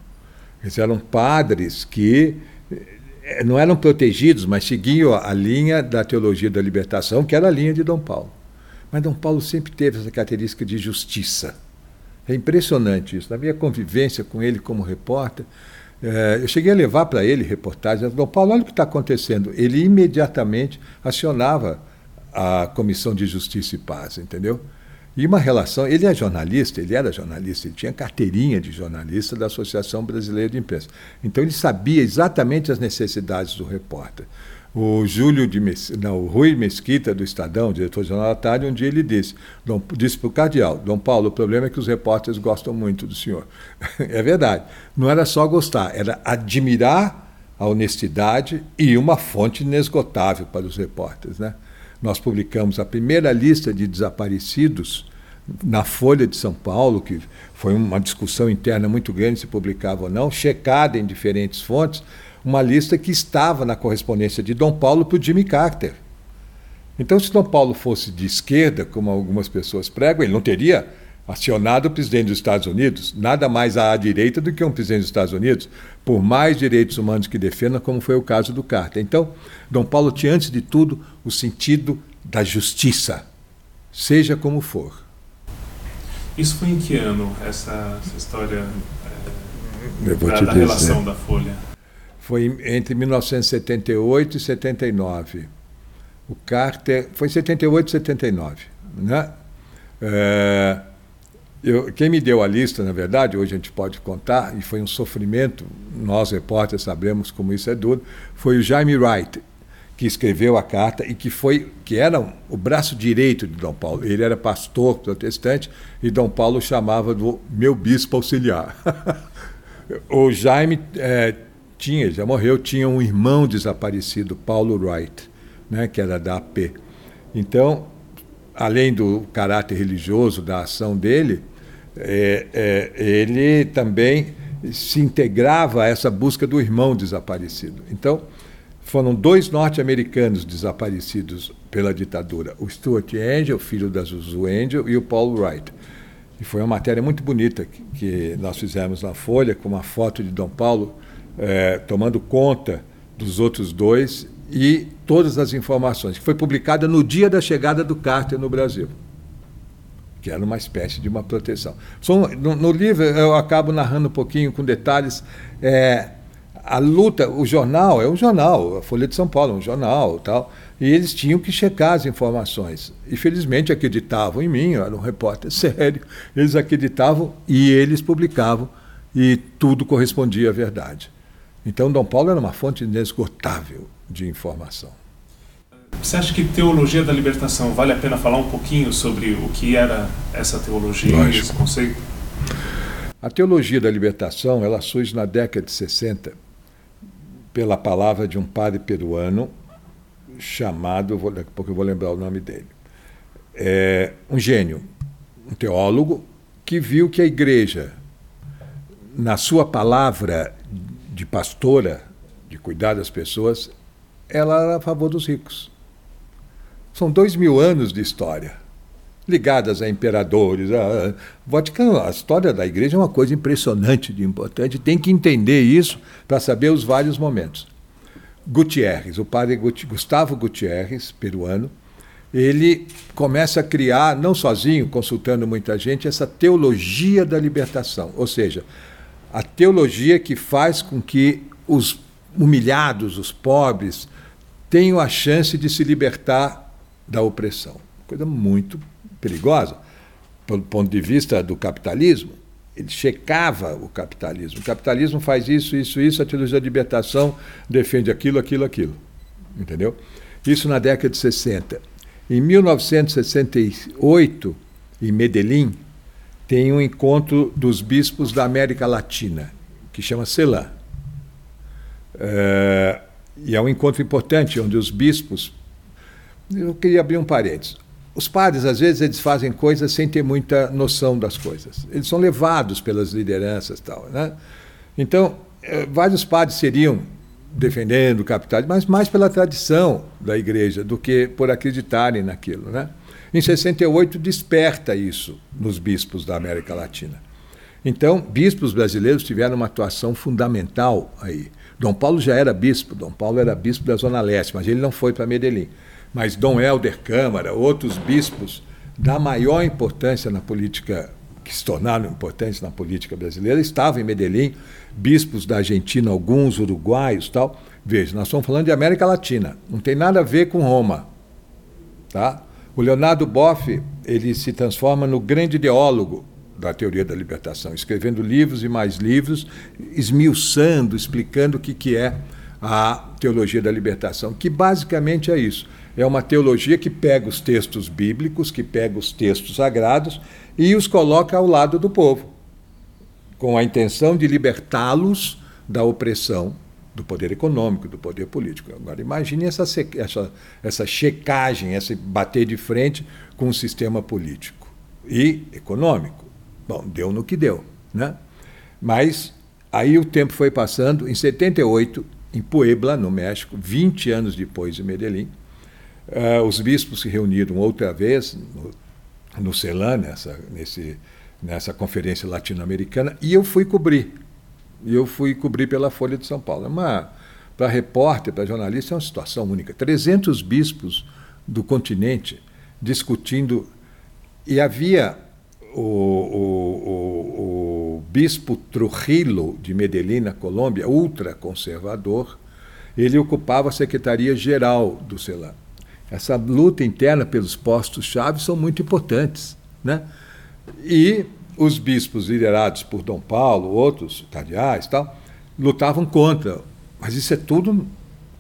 Eles eram padres que eh, não eram protegidos, mas seguiam a linha da teologia da libertação, que era a linha de Dom Paulo. Mas Dom Paulo sempre teve essa característica de justiça. É impressionante isso. Na minha convivência com ele como repórter, é, eu cheguei a levar para ele reportagens. Dom Paulo, olha o que está acontecendo. Ele imediatamente acionava a Comissão de Justiça e Paz, entendeu? E uma relação. Ele é jornalista, ele era jornalista, ele tinha carteirinha de jornalista da Associação Brasileira de Imprensa. Então ele sabia exatamente as necessidades do repórter. O Júlio de Mes... não, o Rui Mesquita, do Estadão, diretor de Jornal da Tarde, um dia ele disse, Dom, disse para o cardeal, Dom Paulo, o problema é que os repórteres gostam muito do senhor. é verdade. Não era só gostar, era admirar a honestidade e uma fonte inesgotável para os repórteres. Né? Nós publicamos a primeira lista de desaparecidos na Folha de São Paulo, que foi uma discussão interna muito grande se publicava ou não, checada em diferentes fontes, uma lista que estava na correspondência de Dom Paulo para o Jimmy Carter. Então, se Dom Paulo fosse de esquerda, como algumas pessoas pregam, ele não teria acionado o presidente dos Estados Unidos, nada mais à direita do que um presidente dos Estados Unidos, por mais direitos humanos que defenda, como foi o caso do Carter. Então, Dom Paulo tinha, antes de tudo, o sentido da justiça, seja como for. Isso foi em que ano, essa, essa história é, da, da relação da Folha? Foi entre 1978 e 79. O Carter foi 78 e 79, né? É, eu, quem me deu a lista, na verdade, hoje a gente pode contar, e foi um sofrimento, nós repórteres sabemos como isso é duro, foi o Jaime Wright, que escreveu a carta e que foi que era o braço direito de Dom Paulo. Ele era pastor protestante e Dom Paulo chamava do meu bispo auxiliar. o Jaime é, tinha, já morreu, tinha um irmão desaparecido, Paulo Wright, né, que era da AP. Então, além do caráter religioso da ação dele, é, é, ele também se integrava a essa busca do irmão desaparecido. Então, foram dois norte-americanos desaparecidos pela ditadura: o Stuart Angel, filho da Zuzu Angel, e o Paul Wright. E foi uma matéria muito bonita que, que nós fizemos na Folha, com uma foto de Dom Paulo é, tomando conta dos outros dois e todas as informações, que foi publicada no dia da chegada do Carter no Brasil, que era uma espécie de uma proteção. No, no livro eu acabo narrando um pouquinho com detalhes. É, a luta, o jornal é um jornal, a Folha de São Paulo é um jornal tal, e eles tinham que checar as informações. E felizmente acreditavam em mim, eu era um repórter sério, eles acreditavam e eles publicavam, e tudo correspondia à verdade. Então, Dom Paulo era uma fonte inesgotável de informação. Você acha que teologia da libertação vale a pena falar um pouquinho sobre o que era essa teologia, Lógico. esse conceito? A teologia da libertação ela surge na década de 60 pela palavra de um padre peruano chamado, vou, daqui a pouco eu vou lembrar o nome dele, é, um gênio, um teólogo, que viu que a igreja, na sua palavra de pastora, de cuidar das pessoas, ela era a favor dos ricos. São dois mil anos de história ligadas a imperadores. A, Vaticano, a história da igreja é uma coisa impressionante de importante, tem que entender isso para saber os vários momentos. Gutierrez, o padre Gustavo Gutierrez, peruano, ele começa a criar, não sozinho, consultando muita gente, essa teologia da libertação, ou seja, a teologia que faz com que os humilhados, os pobres, tenham a chance de se libertar da opressão. Coisa muito perigosa, pelo ponto de vista do capitalismo, ele checava o capitalismo. O capitalismo faz isso, isso, isso, a teologia da libertação defende aquilo, aquilo, aquilo. Entendeu? Isso na década de 60. Em 1968, em Medellín, tem um encontro dos bispos da América Latina, que chama CELAM. É, e é um encontro importante, onde os bispos. Eu queria abrir um parênteses. Os padres, às vezes, eles fazem coisas sem ter muita noção das coisas. Eles são levados pelas lideranças tal, né? Então, eh, vários padres seriam defendendo o capitalismo, mas mais pela tradição da igreja do que por acreditarem naquilo, né? Em 68 desperta isso nos bispos da América Latina. Então, bispos brasileiros tiveram uma atuação fundamental aí. Dom Paulo já era bispo, Dom Paulo era bispo da Zona Leste, mas ele não foi para Medellín mas Dom Helder Câmara, outros bispos da maior importância na política, que se tornaram importantes na política brasileira, estavam em Medellín, bispos da Argentina, alguns uruguaios tal. Veja, nós estamos falando de América Latina, não tem nada a ver com Roma. Tá? O Leonardo Boff ele se transforma no grande ideólogo da teoria da libertação, escrevendo livros e mais livros, esmiuçando, explicando o que, que é a teologia da libertação, que basicamente é isso. É uma teologia que pega os textos bíblicos, que pega os textos sagrados e os coloca ao lado do povo, com a intenção de libertá-los da opressão do poder econômico, do poder político. Agora, imagine essa, essa, essa checagem, esse bater de frente com o sistema político e econômico. Bom, deu no que deu. Né? Mas aí o tempo foi passando. Em 78, em Puebla, no México, 20 anos depois de Medellín, Uh, os bispos se reuniram outra vez no, no CELAN, nessa, nesse, nessa conferência latino-americana, e eu fui cobrir. E eu fui cobrir pela Folha de São Paulo. para repórter, para jornalista, é uma situação única. 300 bispos do continente discutindo. E havia o, o, o, o bispo Trujillo, de Medellín, na Colômbia, ultraconservador, ele ocupava a secretaria-geral do CELAN essa luta interna pelos postos-chave são muito importantes. Né? E os bispos liderados por Dom Paulo, outros cardeais tal, lutavam contra. Mas isso é tudo,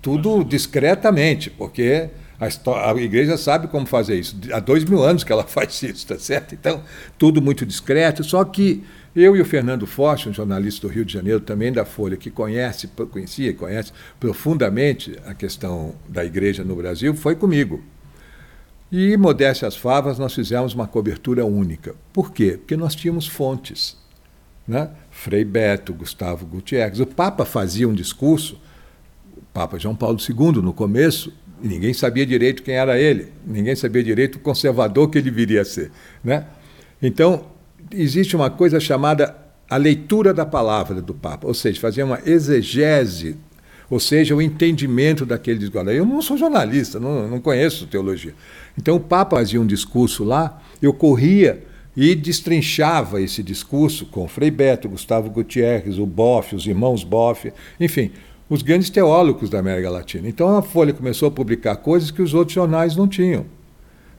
tudo discretamente, porque a, igreja sabe como fazer isso. Há dois mil anos que ela faz isso, tá certo? Então, tudo muito discreto. Só que eu e o Fernando Forte, um jornalista do Rio de Janeiro, também da Folha, que conhece, conhecia e conhece profundamente a questão da igreja no Brasil, foi comigo. E, modéstia às favas, nós fizemos uma cobertura única. Por quê? Porque nós tínhamos fontes. Né? Frei Beto, Gustavo Gutierrez. O Papa fazia um discurso, Papa João Paulo II, no começo, e ninguém sabia direito quem era ele, ninguém sabia direito o conservador que ele viria a ser. Né? Então, existe uma coisa chamada a leitura da palavra do Papa, ou seja, fazer uma exegese, ou seja, o entendimento daquele discurso. Eu não sou jornalista, não, não conheço teologia. Então, o Papa fazia um discurso lá, eu corria e destrinchava esse discurso com Frei Beto, Gustavo Gutierrez, o Boff, os irmãos Boff, enfim, os grandes teólogos da América Latina. Então a Folha começou a publicar coisas que os outros jornais não tinham.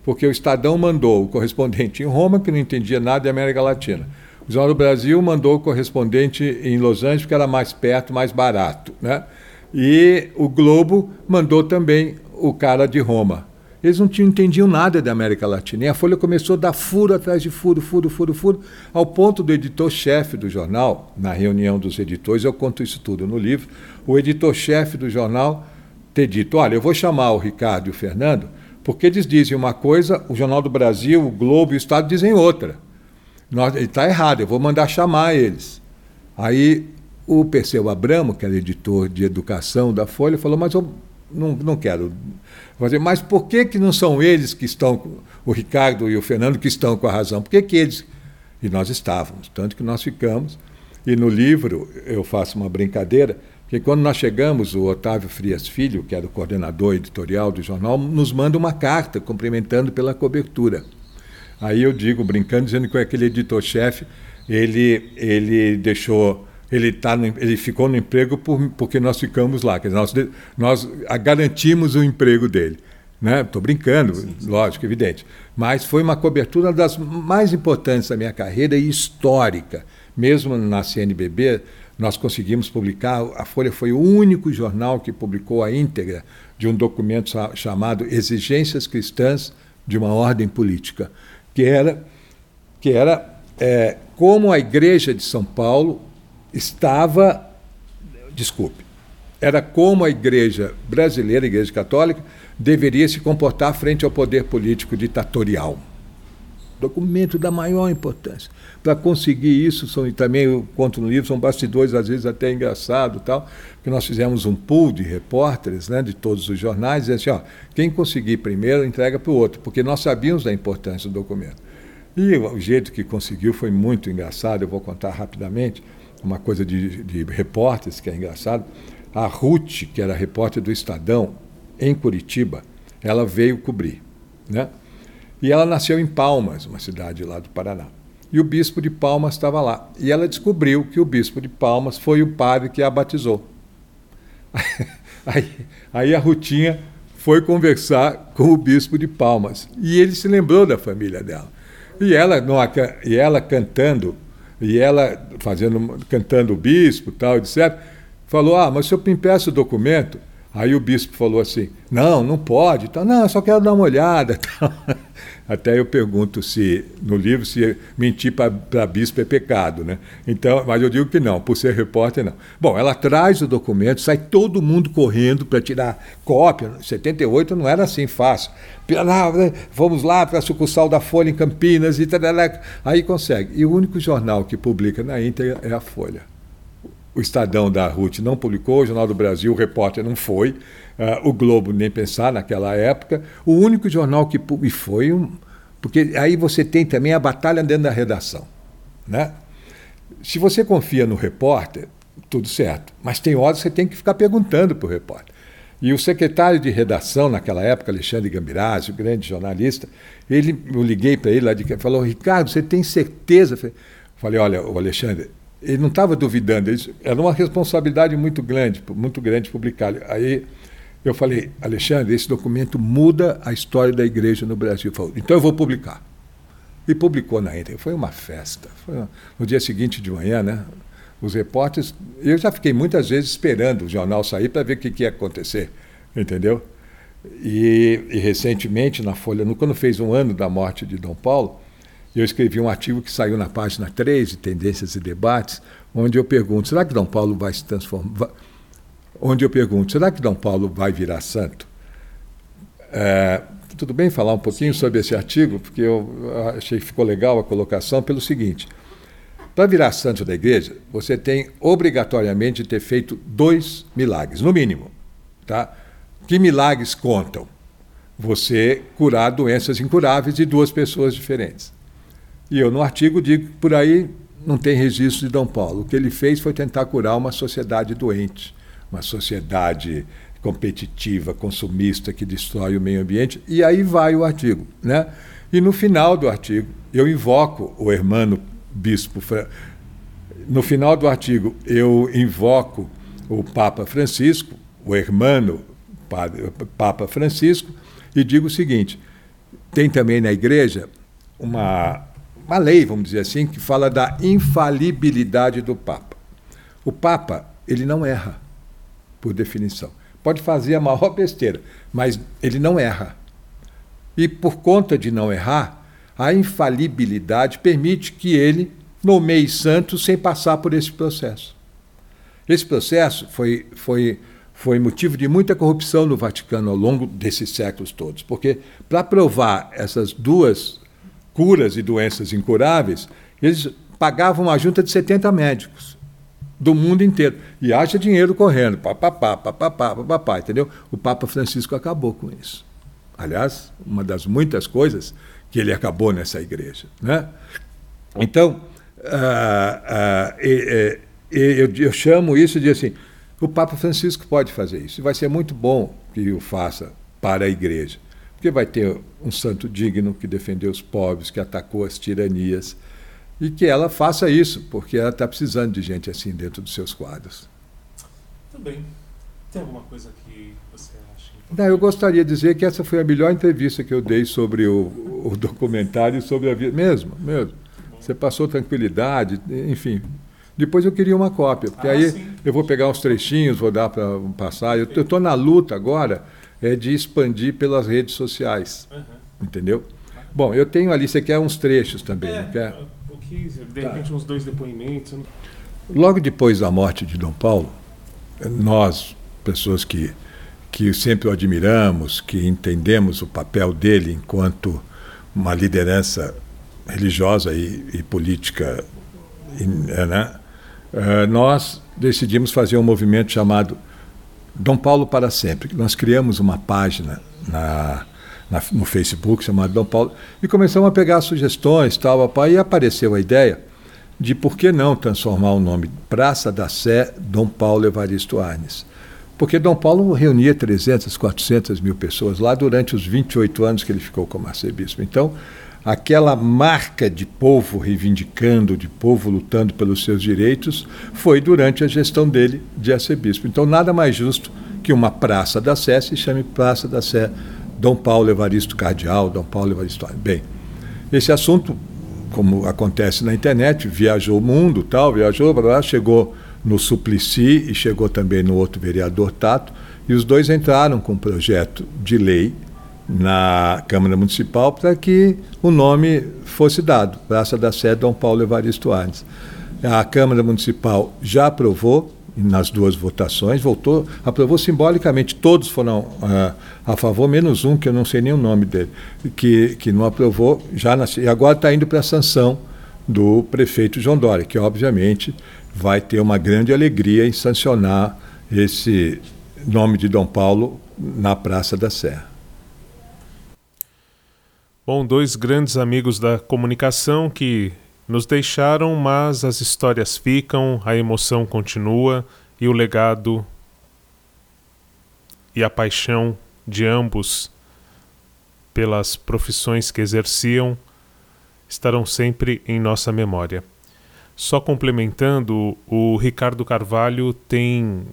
Porque o Estadão mandou o correspondente em Roma, que não entendia nada de América Latina. O Jornal do Brasil mandou o correspondente em Los Angeles, porque era mais perto, mais barato. Né? E o Globo mandou também o cara de Roma. Eles não tinham, entendiam nada da América Latina. E a Folha começou a dar furo atrás de furo, furo, furo, furo, ao ponto do editor-chefe do jornal, na reunião dos editores, eu conto isso tudo no livro, o editor-chefe do jornal ter dito: olha, eu vou chamar o Ricardo e o Fernando, porque eles dizem uma coisa, o Jornal do Brasil, o Globo e o Estado dizem outra. Está errado, eu vou mandar chamar eles. Aí o Perseu Abramo, que era editor de educação da Folha, falou: mas eu não, não quero fazer. Mas por que, que não são eles que estão, o Ricardo e o Fernando, que estão com a razão? Por que, que eles. E nós estávamos, tanto que nós ficamos. E no livro eu faço uma brincadeira, que quando nós chegamos, o Otávio Frias Filho, que era o coordenador editorial do jornal, nos manda uma carta cumprimentando pela cobertura. Aí eu digo, brincando, dizendo que aquele editor-chefe, ele, ele deixou ele, tá no, ele ficou no emprego por, porque nós ficamos lá. Dizer, nós, nós garantimos o emprego dele. Estou né? brincando, sim, sim. lógico, evidente. Mas foi uma cobertura das mais importantes da minha carreira e histórica. Mesmo na CNBB, nós conseguimos publicar. A Folha foi o único jornal que publicou a íntegra de um documento chamado Exigências Cristãs de uma Ordem Política, que era, que era é, como a Igreja de São Paulo estava, desculpe, era como a igreja brasileira, a igreja católica, deveria se comportar frente ao poder político ditatorial. Documento da maior importância. Para conseguir isso, são, e também eu conto no livro, são bastidores às vezes até engraçado tal, que nós fizemos um pool de repórteres né, de todos os jornais, e assim, ó, quem conseguir primeiro entrega para o outro, porque nós sabíamos da importância do documento. E o jeito que conseguiu foi muito engraçado, eu vou contar rapidamente uma coisa de, de repórteres que é engraçado. A Ruth, que era repórter do Estadão, em Curitiba, ela veio cobrir. Né? E ela nasceu em Palmas, uma cidade lá do Paraná. E o bispo de Palmas estava lá. E ela descobriu que o bispo de Palmas foi o padre que a batizou. Aí, aí a Rutinha foi conversar com o bispo de Palmas. E ele se lembrou da família dela. E ela, e ela cantando e ela fazendo, cantando o bispo tal, etc., falou: Ah, mas se eu impeço o documento. Aí o bispo falou assim: Não, não pode. Tal. Não, eu só quero dar uma olhada. Tal. Até eu pergunto se no livro se mentir para bispo é pecado, né? Então, mas eu digo que não, por ser repórter não. Bom, ela traz o documento, sai todo mundo correndo para tirar cópia. 78 não era assim fácil. Vamos lá para a sucursal da Folha em Campinas e tal, aí consegue. E o único jornal que publica na íntegra é a Folha. O Estadão da Ruth não publicou, o Jornal do Brasil, o repórter não foi. Uh, o Globo nem pensar naquela época. O único jornal que e foi um, porque aí você tem também a batalha dentro da redação, né? Se você confia no repórter, tudo certo, mas tem horas que você tem que ficar perguntando para o repórter. E o secretário de redação naquela época, Alexandre Gambirazzi, o grande jornalista, ele, eu liguei para ele lá de falou: Ricardo, você tem certeza? Falei: olha, o Alexandre, ele não estava duvidando, era uma responsabilidade muito grande, muito grande publicar. Aí eu falei, Alexandre, esse documento muda a história da igreja no Brasil. Falou, então eu vou publicar. E publicou na íntegra. Foi uma festa. Foi uma... No dia seguinte de manhã, né? Os repórteres. Eu já fiquei muitas vezes esperando o jornal sair para ver o que, que, ia acontecer. Entendeu? E, e, recentemente, na Folha, quando fez um ano da morte de Dom Paulo, eu escrevi um artigo que saiu na página 3 de Tendências e Debates, onde eu pergunto: será que Dom Paulo vai se transformar? onde eu pergunto: será que Dom Paulo vai virar santo? É, tudo bem falar um pouquinho Sim. sobre esse artigo, porque eu achei que ficou legal a colocação, pelo seguinte: para virar santo da igreja, você tem obrigatoriamente de ter feito dois milagres, no mínimo. Tá? Que milagres contam? Você curar doenças incuráveis de duas pessoas diferentes. E eu, no artigo, digo que por aí não tem registro de Dom Paulo. O que ele fez foi tentar curar uma sociedade doente, uma sociedade competitiva, consumista, que destrói o meio ambiente. E aí vai o artigo. Né? E no final do artigo, eu invoco o hermano bispo. No final do artigo, eu invoco o Papa Francisco, o hermano Papa Francisco, e digo o seguinte: tem também na igreja uma, uma lei, vamos dizer assim, que fala da infalibilidade do Papa. O Papa, ele não erra, por definição. Pode fazer a maior besteira, mas ele não erra. E por conta de não errar, a infalibilidade permite que ele nomeie santos sem passar por esse processo. Esse processo foi, foi foi motivo de muita corrupção no Vaticano ao longo desses séculos todos, porque para provar essas duas curas e doenças incuráveis, eles pagavam uma junta de 70 médicos do mundo inteiro. E haja dinheiro correndo, papapá, papapá, papapá, entendeu? O Papa Francisco acabou com isso. Aliás, uma das muitas coisas que ele acabou nessa igreja. Né? Então, uh, uh, eu, eu chamo isso de assim, o Papa Francisco pode fazer isso. E vai ser muito bom que o faça para a igreja. Porque vai ter um santo digno que defendeu os pobres, que atacou as tiranias. E que ela faça isso, porque ela está precisando de gente assim dentro dos seus quadros. Muito bem. Tem alguma coisa que você acha? Não, eu gostaria de dizer que essa foi a melhor entrevista que eu dei sobre o, o documentário sobre a vida. Mesmo, mesmo. Você passou tranquilidade, enfim, depois eu queria uma cópia, porque ah, aí sim. eu vou pegar uns trechinhos, vou dar para passar. Eu estou na luta agora é de expandir pelas redes sociais. Uhum. Entendeu? Bom, eu tenho ali, você quer uns trechos também, é, não quer? O de repente, tá. uns dois depoimentos. Logo depois da morte de Dom Paulo, nós, pessoas que, que sempre o admiramos, que entendemos o papel dele enquanto uma liderança religiosa e, e política, né? Eh, nós decidimos fazer um movimento chamado Dom Paulo para Sempre. Nós criamos uma página na, na, no Facebook chamada Dom Paulo e começamos a pegar sugestões, tal, papai, e apareceu a ideia de por que não transformar o nome Praça da Sé Dom Paulo Evaristo Arnes. Porque Dom Paulo reunia 300, 400 mil pessoas lá durante os 28 anos que ele ficou como arcebispo. Então, aquela marca de povo reivindicando, de povo lutando pelos seus direitos, foi durante a gestão dele de arcebispo. Então, nada mais justo que uma Praça da Sé se chame Praça da Sé Dom Paulo Evaristo Cardeal, Dom Paulo Evaristo. Bem, esse assunto, como acontece na internet, viajou o mundo, tal, viajou, lá, chegou no Suplicy e chegou também no outro vereador Tato, e os dois entraram com um projeto de lei na Câmara Municipal para que o nome fosse dado, Praça da Sé Dom Paulo Evaristo Arnes. A Câmara Municipal já aprovou nas duas votações, voltou, aprovou simbolicamente, todos foram uh, a favor, menos um, que eu não sei nem o nome dele, que, que não aprovou, já nasceu, e agora está indo para a sanção do prefeito João Dória, que obviamente vai ter uma grande alegria em sancionar esse nome de Dom Paulo na Praça da Sé. Bom, dois grandes amigos da comunicação que nos deixaram, mas as histórias ficam, a emoção continua e o legado e a paixão de ambos pelas profissões que exerciam estarão sempre em nossa memória. Só complementando, o Ricardo Carvalho tem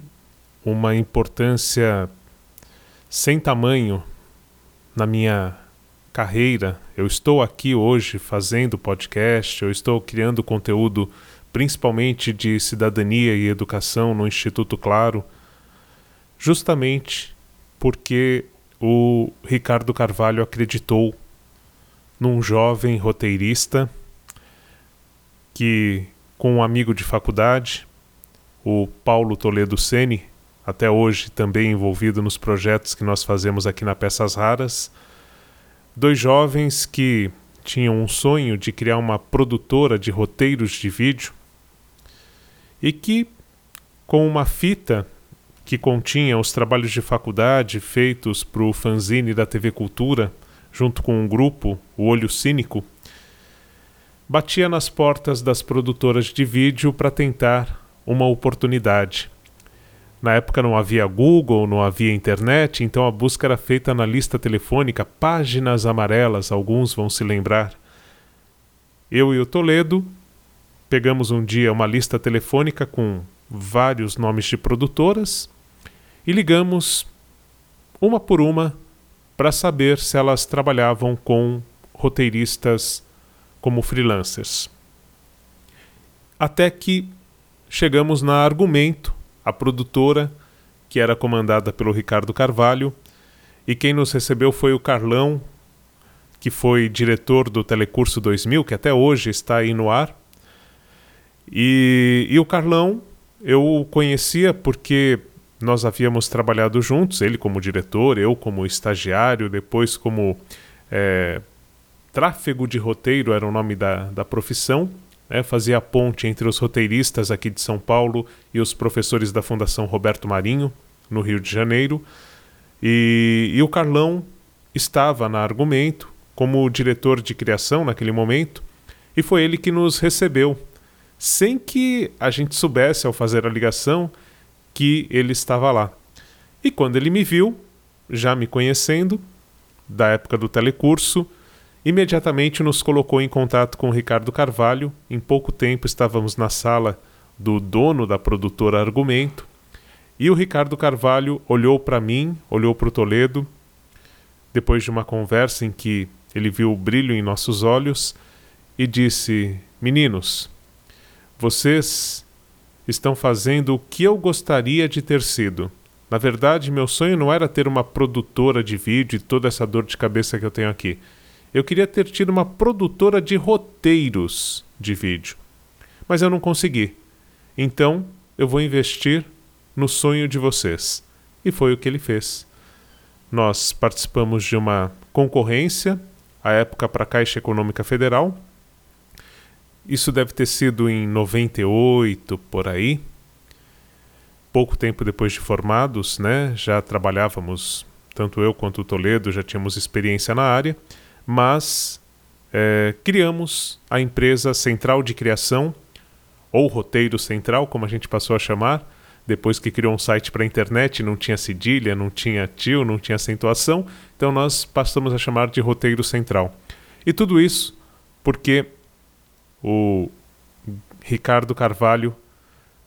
uma importância sem tamanho na minha carreira, eu estou aqui hoje fazendo podcast, eu estou criando conteúdo principalmente de cidadania e educação no Instituto Claro, justamente porque o Ricardo Carvalho acreditou num jovem roteirista que, com um amigo de faculdade, o Paulo Toledo Sene, até hoje também envolvido nos projetos que nós fazemos aqui na Peças Raras, dois jovens que tinham um sonho de criar uma produtora de roteiros de vídeo e que, com uma fita que continha os trabalhos de faculdade feitos para o fanzine da TV Cultura, junto com um grupo, o Olho Cínico, batia nas portas das produtoras de vídeo para tentar uma oportunidade. Na época não havia Google, não havia internet, então a busca era feita na lista telefônica, páginas amarelas, alguns vão se lembrar. Eu e o Toledo pegamos um dia uma lista telefônica com vários nomes de produtoras e ligamos uma por uma para saber se elas trabalhavam com roteiristas como freelancers. Até que chegamos na Argumento, a produtora, que era comandada pelo Ricardo Carvalho, e quem nos recebeu foi o Carlão, que foi diretor do Telecurso 2000, que até hoje está aí no ar. E, e o Carlão eu conhecia porque nós havíamos trabalhado juntos, ele como diretor, eu como estagiário, depois como é, tráfego de roteiro era o nome da, da profissão, né, fazia a ponte entre os roteiristas aqui de São Paulo e os professores da Fundação Roberto Marinho, no Rio de Janeiro. E, e o Carlão estava na Argumento como diretor de criação naquele momento, e foi ele que nos recebeu, sem que a gente soubesse ao fazer a ligação que ele estava lá. E quando ele me viu, já me conhecendo, da época do telecurso, imediatamente nos colocou em contato com Ricardo Carvalho. Em pouco tempo estávamos na sala do dono da produtora Argumento. E o Ricardo Carvalho olhou para mim, olhou para o Toledo, depois de uma conversa em que ele viu o brilho em nossos olhos e disse: Meninos, vocês estão fazendo o que eu gostaria de ter sido. Na verdade, meu sonho não era ter uma produtora de vídeo e toda essa dor de cabeça que eu tenho aqui. Eu queria ter tido uma produtora de roteiros de vídeo. Mas eu não consegui. Então, eu vou investir no sonho de vocês. E foi o que ele fez. Nós participamos de uma concorrência, à época para a Caixa Econômica Federal, isso deve ter sido em 98 por aí. Pouco tempo depois de formados, né? Já trabalhávamos, tanto eu quanto o Toledo já tínhamos experiência na área, mas é, criamos a empresa Central de Criação, ou Roteiro Central, como a gente passou a chamar, depois que criou um site para a internet, não tinha cedilha, não tinha tio, não tinha acentuação, então nós passamos a chamar de Roteiro Central. E tudo isso porque o Ricardo Carvalho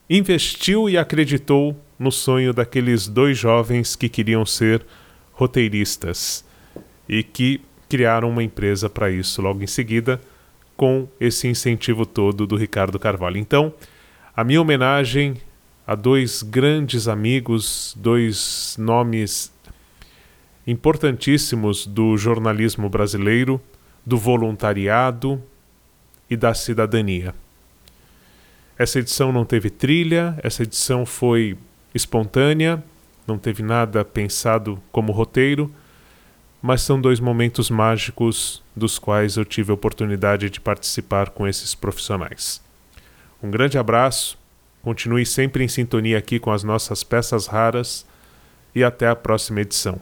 investiu e acreditou no sonho daqueles dois jovens que queriam ser roteiristas e que criaram uma empresa para isso logo em seguida com esse incentivo todo do Ricardo Carvalho. Então, a minha homenagem a dois grandes amigos, dois nomes importantíssimos do jornalismo brasileiro, do voluntariado e da cidadania. Essa edição não teve trilha, essa edição foi espontânea, não teve nada pensado como roteiro, mas são dois momentos mágicos dos quais eu tive a oportunidade de participar com esses profissionais. Um grande abraço, continue sempre em sintonia aqui com as nossas peças raras e até a próxima edição.